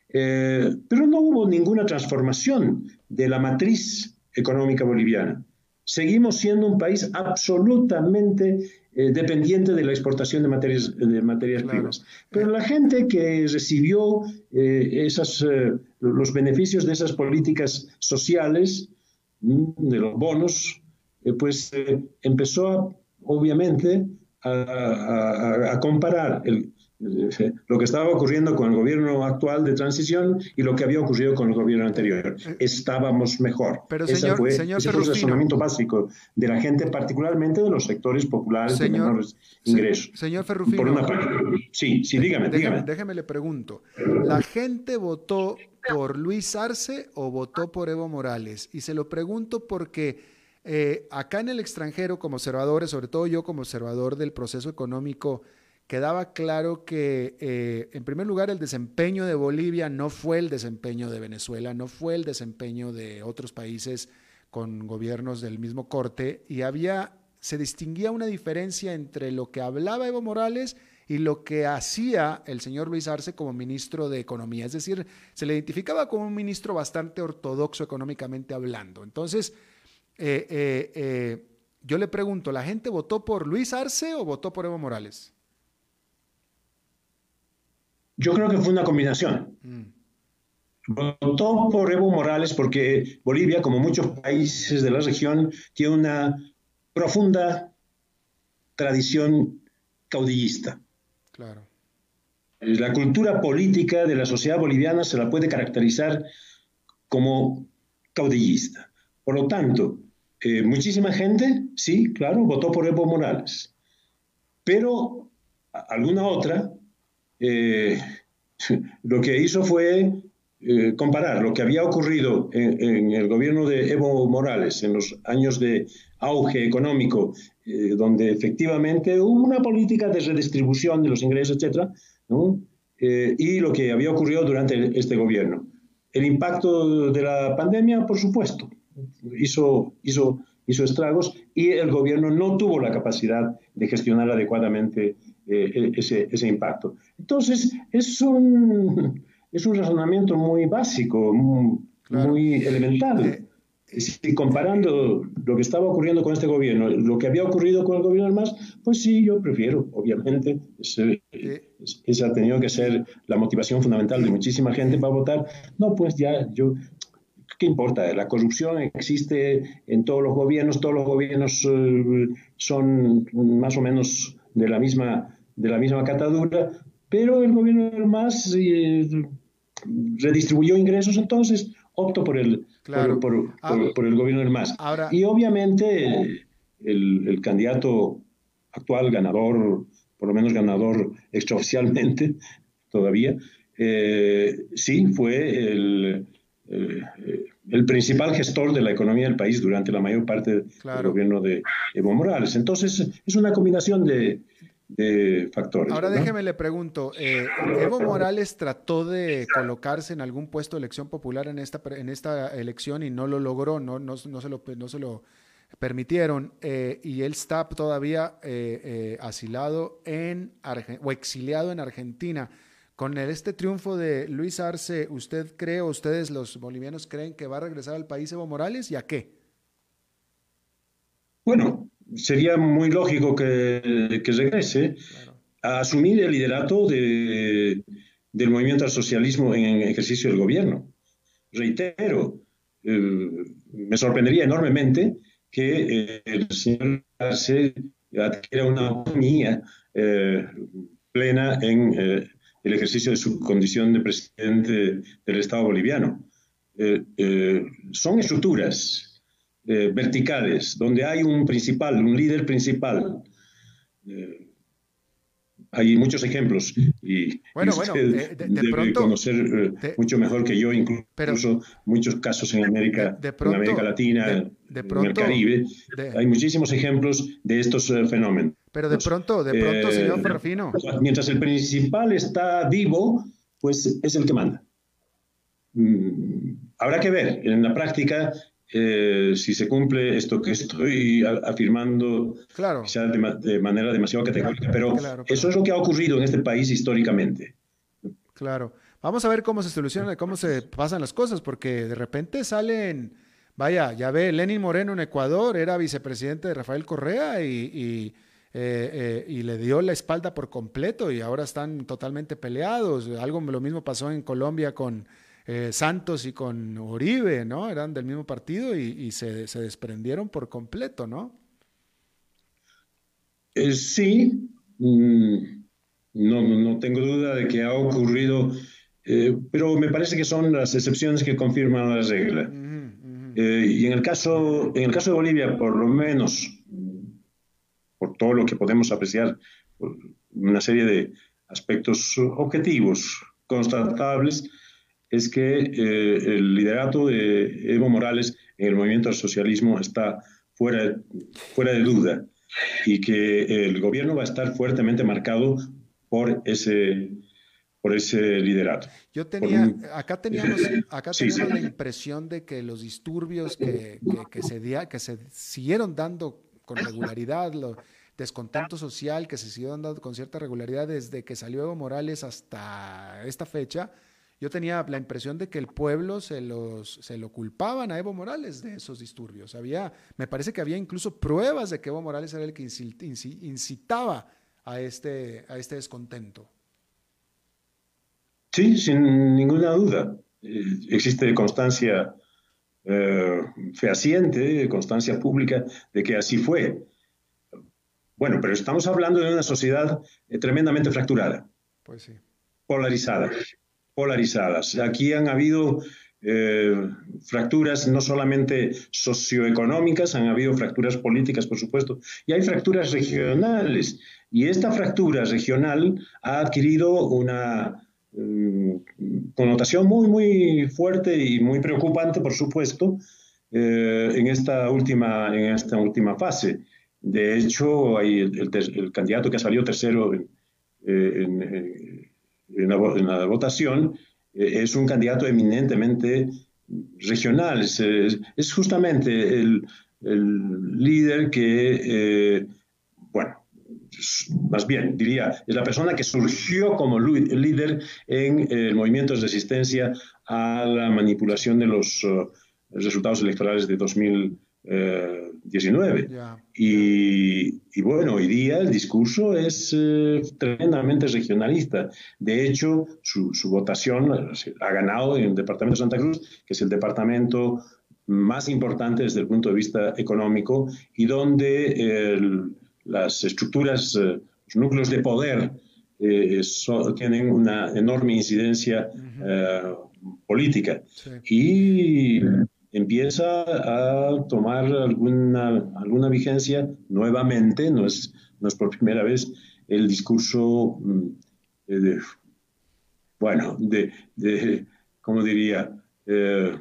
Eh, pero no hubo ninguna transformación de la matriz económica boliviana seguimos siendo un país absolutamente eh, dependiente de la exportación de materias, de materias primas. Pero la gente que recibió eh, esas, eh, los beneficios de esas políticas sociales, mm, de los bonos, pues empezó obviamente a, a comparar el, lo que estaba ocurriendo con el gobierno actual de transición y lo que había ocurrido con el gobierno anterior. Estábamos mejor. Pero señor, fue, señor ese fue el razonamiento básico de la gente, particularmente de los sectores populares de menores ingresos. señor Ferrufino. Por una parte. Sí, sí, dígame, dígame. Déjeme le pregunto. ¿La gente votó por Luis Arce o votó por Evo Morales? Y se lo pregunto porque eh, acá en el extranjero, como observadores, sobre todo yo como observador del proceso económico, quedaba claro que, eh, en primer lugar, el desempeño de Bolivia no fue el desempeño de Venezuela, no fue el desempeño de otros países con gobiernos del mismo corte, y había, se distinguía una diferencia entre lo que hablaba Evo Morales y lo que hacía el señor Luis Arce como ministro de Economía. Es decir, se le identificaba como un ministro bastante ortodoxo económicamente hablando. Entonces, eh, eh, yo le pregunto, ¿la gente votó por Luis Arce o votó por Evo Morales? Yo creo que fue una combinación. Mm. Votó por Evo Morales porque Bolivia, como muchos países de la región, tiene una profunda tradición caudillista. Claro. La cultura política de la sociedad boliviana se la puede caracterizar como caudillista. Por lo tanto, eh, muchísima gente, sí, claro, votó por Evo Morales, pero alguna otra eh, lo que hizo fue eh, comparar lo que había ocurrido en, el gobierno de Evo Morales en los años de auge económico, donde efectivamente hubo una política de redistribución de los ingresos, etcétera, y lo que había ocurrido durante este gobierno. El impacto de la pandemia, por supuesto, hizo, hizo, hizo estragos y el gobierno no tuvo la capacidad de gestionar adecuadamente eh, e, ese, ese, impacto. Entonces, es un, es un razonamiento muy básico, muy, elemental. Eh, si comparando lo que estaba ocurriendo con este gobierno, lo que había ocurrido con el gobierno MAS, pues sí, yo prefiero, obviamente, esa ha tenido que ser la motivación fundamental de muchísima gente para votar. No, pues ya, yo, ¿qué importa? La corrupción existe en todos los gobiernos, todos los gobiernos eh, son más o menos de la misma, de la misma catadura, pero el gobierno del MAS eh, redistribuyó ingresos, entonces opto por el, por, ah. el gobierno del MAS. y obviamente el, candidato actual ganador, por lo menos ganador extraoficialmente todavía, eh, sí fue el, eh, el principal gestor de la economía del país durante la mayor parte del gobierno de Evo Morales. Entonces, es una combinación de, factores. Ahora déjeme le pregunto, eh, ¿Evo Morales trató de colocarse en algún puesto de elección popular en esta, en esta elección y no lo logró, no, no, no se, lo, no se lo permitieron eh, y él está todavía asilado en o exiliado en Argentina? Con este triunfo de Luis Arce, ¿usted cree o ustedes los bolivianos creen que va a regresar al país Evo Morales y a qué? Bueno, sería muy lógico que, regrese a asumir el liderato del movimiento al socialismo en ejercicio del gobierno. Reitero, eh, me sorprendería enormemente que eh, el señor Arce adquiera una autonomía eh, plena en el ejercicio de su condición de presidente del Estado boliviano. Eh, eh, son estructuras eh, verticales donde hay un principal, un líder principal. hay muchos ejemplos y, bueno, usted debe conocer mucho mejor que yo, incluso muchos casos en América, en América Latina, en el Caribe. hay muchísimos ejemplos de estos fenómenos. Pero de pronto, de pronto, señor Ferrafino. Eh, mientras el principal está vivo, pues es el que manda. Mm, habrá que ver en la práctica eh, si se cumple esto que estoy afirmando, claro. quizás de, manera demasiado categórica, pero eso es lo que ha ocurrido en este país históricamente. Claro. Vamos a ver cómo se soluciona, cómo se pasan las cosas, porque de repente salen, vaya, ya ve, Lenin Moreno en Ecuador era vicepresidente de Rafael Correa y eh, eh, y le dio la espalda por completo y ahora están totalmente peleados. Algo lo mismo pasó en Colombia con eh, Santos y con Uribe, ¿no? Eran del mismo partido y, se, desprendieron por completo, ¿no? sí, mm, no, no, tengo duda de que ha ocurrido, pero me parece que son las excepciones que confirman la regla. y en el, caso, en el caso de Bolivia, por lo menos por todo lo que podemos apreciar, una serie de aspectos objetivos, constatables, es que eh, el liderato de Evo Morales en el movimiento al socialismo está fuera, fuera de duda y que el gobierno va a estar fuertemente marcado por ese, por ese liderato. Yo tenía, acá teníamos, acá teníamos la impresión de que los disturbios que, que, se, que se siguieron dando con regularidad, lo descontento social que se siguió dando con cierta regularidad desde que salió Evo Morales hasta esta fecha, yo tenía la impresión de que el pueblo se, los, se lo culpaban a Evo Morales de esos disturbios. Había, me parece que había incluso pruebas de que Evo Morales era el que incitaba a este, a este descontento. Sí, sin ninguna duda. Eh, existe constancia eh, fehaciente, constancia pública de que así fue. Bueno, pero estamos hablando de una sociedad eh, tremendamente fracturada. Pues sí. Polarizada polarizadas. Aquí han habido eh, fracturas no solamente socioeconómicas, han habido fracturas políticas, por supuesto, y hay fracturas regionales. Y esta fractura regional ha adquirido una mm, connotación muy, muy fuerte y muy preocupante, por supuesto, eh, en, esta última, en esta última fase. De hecho, el, candidato que ha salido tercero en, en en la, votación, eh, es un candidato eminentemente regional. Es, justamente el, líder que, eh, bueno, más bien diría, es la persona que surgió como líder en el eh, movimiento de resistencia a la manipulación de los resultados electorales de 2000. 19. y, bueno, hoy día el discurso es eh, tremendamente regionalista. De hecho, su, votación ha ganado en el departamento de Santa Cruz, que es el departamento más importante desde el punto de vista económico y donde las estructuras, eh, los núcleos de poder eh, tienen una enorme incidencia política. Y empieza a tomar alguna, alguna vigencia nuevamente, no es, no es por primera vez, el discurso, mm, de, bueno, de, de, ¿cómo diría? Eh,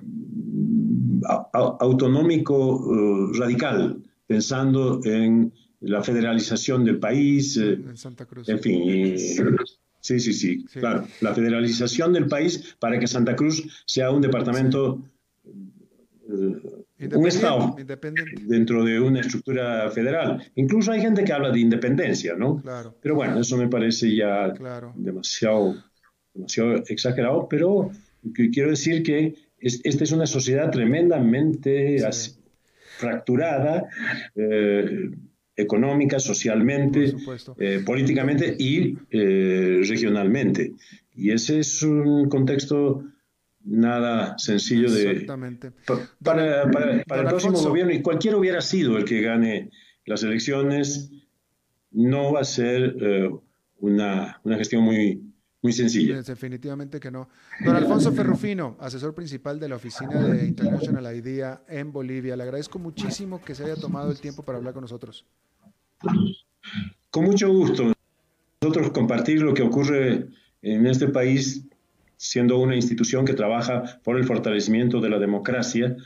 autonómico eh, radical, pensando en la federalización del país. Eh, en Santa Cruz. En fin. sí, sí, sí, claro. La federalización del país para que Santa Cruz sea un departamento un Estado dentro de una estructura federal. Incluso hay gente que habla de independencia, ¿no? Claro. Pero bueno, eso me parece ya demasiado, demasiado exagerado, pero quiero decir que esta es una sociedad tremendamente fracturada. Eh, económica, socialmente, eh, políticamente y eh, regionalmente. Y ese es un contexto nada sencillo de... Exactamente. Para, para, para el próximo gobierno, y cualquiera hubiera sido el que gane las elecciones, no va a ser eh, una, una, gestión muy, muy sencilla. Definitivamente que no. Don Alfonso Ferrufino, asesor principal de la oficina de International Idea en Bolivia, le agradezco muchísimo que se haya tomado el tiempo para hablar con nosotros. Con mucho gusto. Nosotros compartir lo que ocurre en este país siendo una institución que trabaja por el fortalecimiento de la democracia,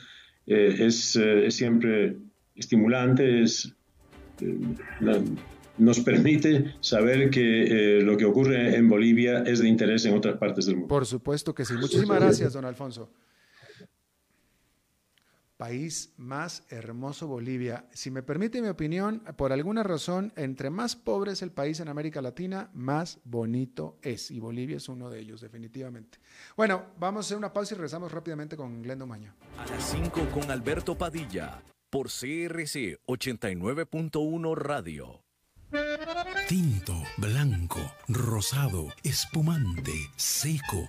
eh, es, eh, es, siempre estimulante, es, eh, nos permite saber que lo que ocurre en Bolivia es de interés en otras partes del mundo. Por supuesto que sí. Muchísimas gracias, don Alfonso país más hermoso Bolivia. Si me permite mi opinión, por alguna razón, entre más pobre es el país en América Latina, más bonito es. Y Bolivia es uno de ellos, definitivamente. Bueno, vamos a hacer una pausa y regresamos rápidamente con Glendo Maña. A las 5 con Alberto Padilla, por CRC 89.1 Radio. Tinto, blanco, rosado, espumante, seco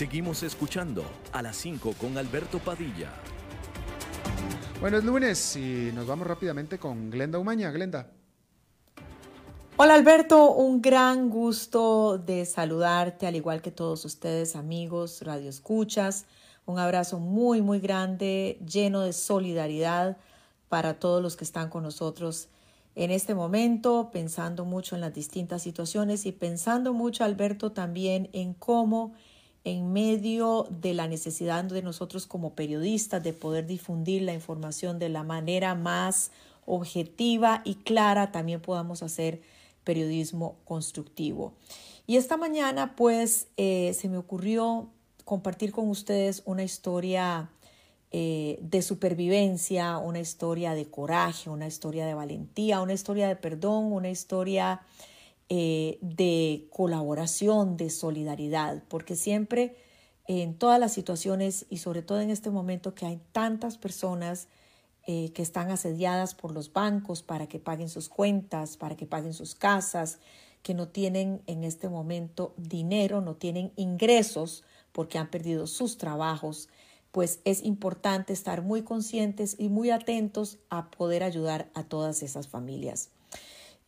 Seguimos escuchando a las 5 con Alberto Padilla. Bueno, es lunes y nos vamos rápidamente con Glenda Umaña. Glenda. Hola Alberto, un gran gusto de saludarte, al igual que todos ustedes, amigos, radioescuchas. Un abrazo muy, muy grande, lleno de solidaridad para todos los que están con nosotros en este momento, pensando mucho en las distintas situaciones y pensando mucho, Alberto, también en cómo en medio de la necesidad de nosotros como periodistas de poder difundir la información de la manera más objetiva y clara, también podamos hacer periodismo constructivo. Y esta mañana pues eh, se me ocurrió compartir con ustedes una historia eh, de supervivencia, una historia de coraje, una historia de valentía, una historia de perdón, una historia eh, de colaboración, de solidaridad, porque siempre en todas las situaciones y sobre todo en este momento que hay tantas personas eh, que están asediadas por los bancos para que paguen sus cuentas, para que paguen sus casas, que no tienen en este momento dinero, no tienen ingresos porque han perdido sus trabajos, pues es importante estar muy conscientes y muy atentos a poder ayudar a todas esas familias.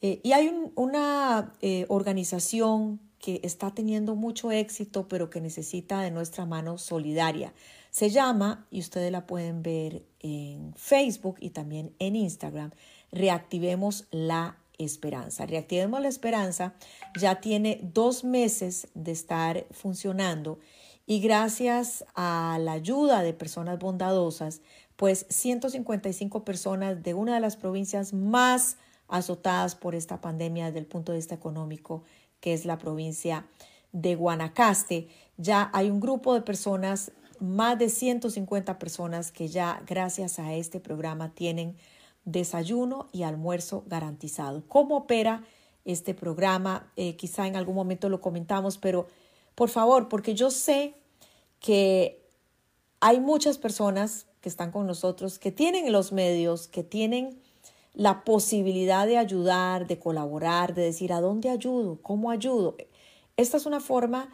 Eh, y hay una eh, organización que está teniendo mucho éxito, pero que necesita de nuestra mano solidaria. Se llama, y ustedes la pueden ver en Facebook y también en Instagram, Reactivemos la Esperanza. Reactivemos la Esperanza ya tiene dos meses de estar funcionando y gracias a la ayuda de personas bondadosas, pues 155 personas de una de las provincias más azotadas por esta pandemia desde el punto de vista económico, que es la provincia de Guanacaste. Ya hay un grupo de personas, más de 150 personas que ya gracias a este programa tienen desayuno y almuerzo garantizado. ¿Cómo opera este programa? Eh, quizá en algún momento lo comentamos, pero por favor, porque yo sé que hay muchas personas que están con nosotros, que tienen los medios, que tienen la posibilidad de ayudar, de colaborar, de decir a dónde ayudo, cómo ayudo. Esta es una forma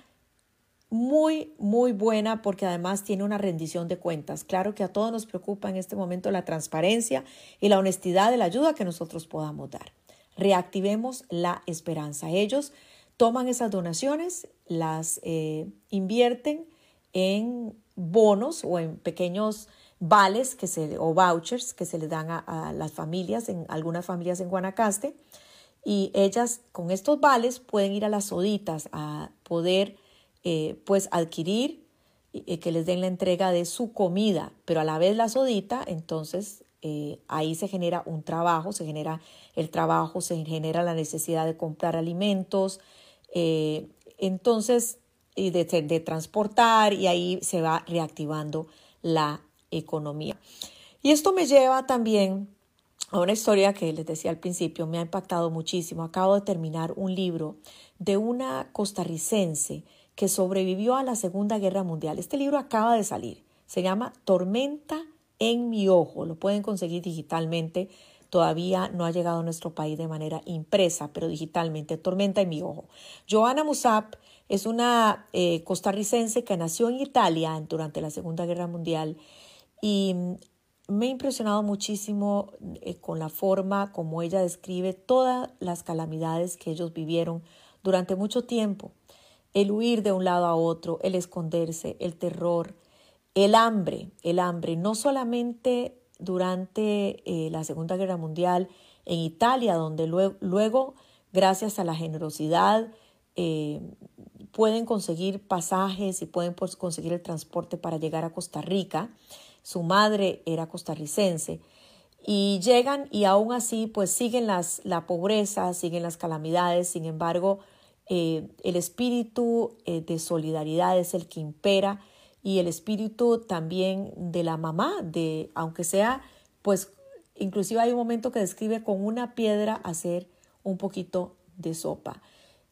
muy, muy buena porque además tiene una rendición de cuentas. Claro que a todos nos preocupa en este momento la transparencia y la honestidad de la ayuda que nosotros podamos dar. Reactivemos la esperanza. Ellos toman esas donaciones, las eh, invierten en bonos o en pequeños vales que se, o vouchers que se le dan a, las familias, en algunas familias en Guanacaste, y ellas con estos vales pueden ir a las soditas a poder eh, pues adquirir y que les den la entrega de su comida, pero a la vez la sodita, entonces eh, ahí se genera un trabajo, se genera el trabajo, se genera la necesidad de comprar alimentos, eh, entonces, y de transportar y ahí se va reactivando la economía. Y esto me lleva también a una historia que les decía al principio, me ha impactado muchísimo. Acabo de terminar un libro de una costarricense que sobrevivió a la Segunda Guerra Mundial. Este libro acaba de salir. Se llama Tormenta en mi ojo. Lo pueden conseguir digitalmente. Todavía no ha llegado a nuestro país de manera impresa, pero digitalmente. Tormenta en mi ojo. Joana Musab es una eh, costarricense que nació en Italia durante la Segunda Guerra Mundial y me ha impresionado muchísimo eh, con la forma como ella describe todas las calamidades que ellos vivieron durante mucho tiempo. El huir de un lado a otro, el esconderse, el terror, el hambre, el hambre, no solamente durante eh, la Segunda Guerra Mundial en Italia, donde luego, gracias a la generosidad, eh, pueden conseguir pasajes y pueden pues, conseguir el transporte para llegar a Costa Rica, su madre era costarricense, y llegan y aún así pues siguen las, la pobreza, siguen las calamidades, sin embargo eh, el espíritu eh, de solidaridad es el que impera y el espíritu también de la mamá, de aunque sea pues inclusive hay un momento que describe con una piedra hacer un poquito de sopa.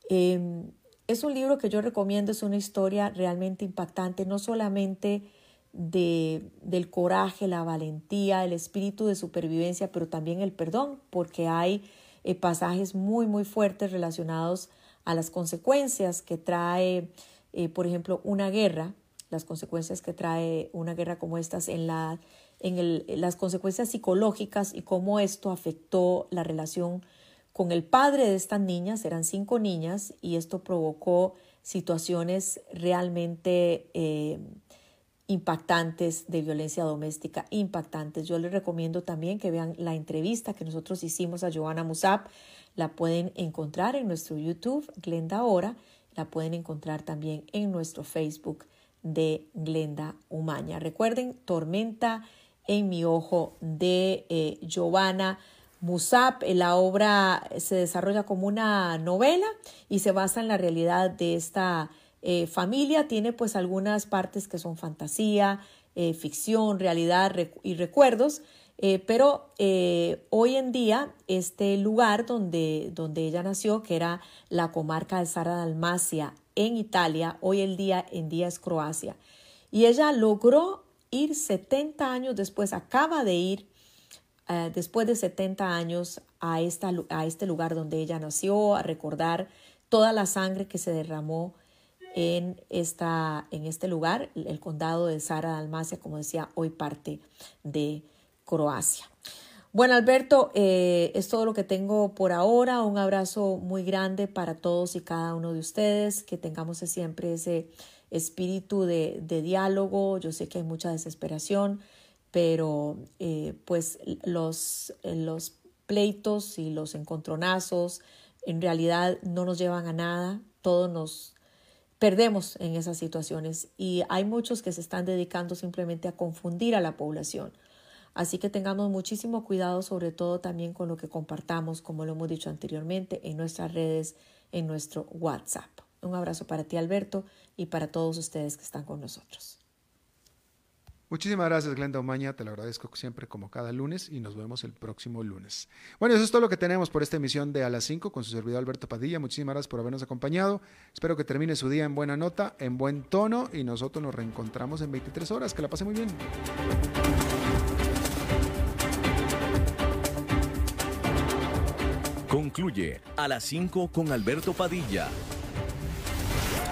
Em, es un libro que yo recomiendo, es una historia realmente impactante, no solamente de, del coraje, la valentía, el espíritu de supervivencia, pero también el perdón, porque hay eh, pasajes muy, muy fuertes relacionados a las consecuencias que trae eh, por ejemplo, una guerra, las consecuencias que trae una guerra como estas en, la, en el, las consecuencias psicológicas y cómo esto afectó la relación con el padre de estas niñas, eran cinco niñas, y esto provocó situaciones realmente eh, impactantes de violencia doméstica, impactantes. Yo les recomiendo también que vean la entrevista que nosotros hicimos a Joana Musab. La pueden encontrar en nuestro YouTube, Glenda Hora. La pueden encontrar también en nuestro Facebook de Glenda Umaña. Recuerden, Tormenta en mi ojo de eh, Giovanna Musab. La obra se desarrolla como una novela y se basa en la realidad de esta eh, familia tiene pues algunas partes que son fantasía, eh, ficción, realidad y recuerdos, eh, pero hoy en día este lugar donde, donde ella nació, que era la comarca de Sara Dalmacia en Italia, hoy el día en día es Croacia. Y ella logró ir 70 años después, acaba de ir después de 70 años a, esta, a este lugar donde ella nació, a recordar toda la sangre que se derramó en, esta, en este lugar, el condado de Sara Dalmacia, como decía, hoy parte de Croacia. Bueno, Alberto, eh, es todo lo que tengo por ahora. Un abrazo muy grande para todos y cada uno de ustedes. Que tengamos siempre ese espíritu de, diálogo. Yo sé que hay mucha desesperación, pero eh, pues los, los pleitos y los encontronazos en realidad no nos llevan a nada. Todos nos, perdemos en esas situaciones y hay muchos que se están dedicando simplemente a confundir a la población. Así que tengamos muchísimo cuidado, sobre todo también con lo que compartamos, como lo hemos dicho anteriormente, en nuestras redes, en nuestro WhatsApp. Un abrazo para ti, Alberto, y para todos ustedes que están con nosotros. Muchísimas gracias, Glenda Omaña. Te lo agradezco siempre como cada lunes y nos vemos el próximo lunes. Bueno, eso es todo lo que tenemos por esta emisión de A las 5 con su servidor Alberto Padilla. Muchísimas gracias por habernos acompañado. Espero que termine su día en buena nota, en buen tono y nosotros nos reencontramos en 23 horas. Que la pase muy bien. Concluye A las 5 con Alberto Padilla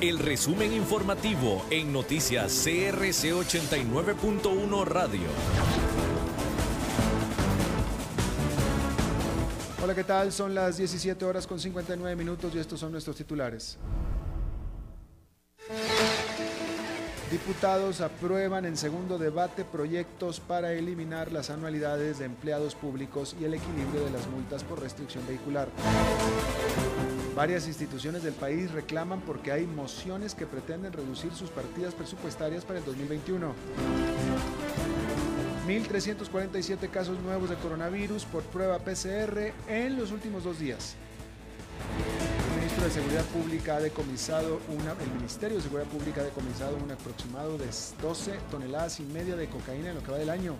El resumen informativo en noticias CRC 89.1 Radio. Hola, ¿qué tal? Son las 17 horas con 59 minutos y estos son nuestros titulares. Diputados aprueban en segundo debate proyectos para eliminar las anualidades de empleados públicos y el equilibrio de las multas por restricción vehicular. Varias instituciones del país reclaman porque hay mociones que pretenden reducir sus partidas presupuestarias para el 2021. 1.347 casos nuevos de coronavirus por prueba PCR en los últimos dos días. El ministro de Seguridad Pública ha decomisado una, el Ministerio de Seguridad Pública ha decomisado un aproximado de 12 toneladas y media de cocaína en lo que va del año.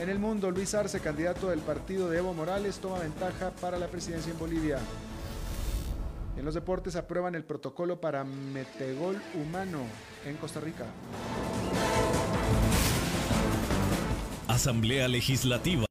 En el mundo, Luis Arce, candidato del partido de Evo Morales, toma ventaja para la presidencia en Bolivia. En los deportes aprueban el protocolo para metegol humano en Costa Rica. Asamblea Legislativa.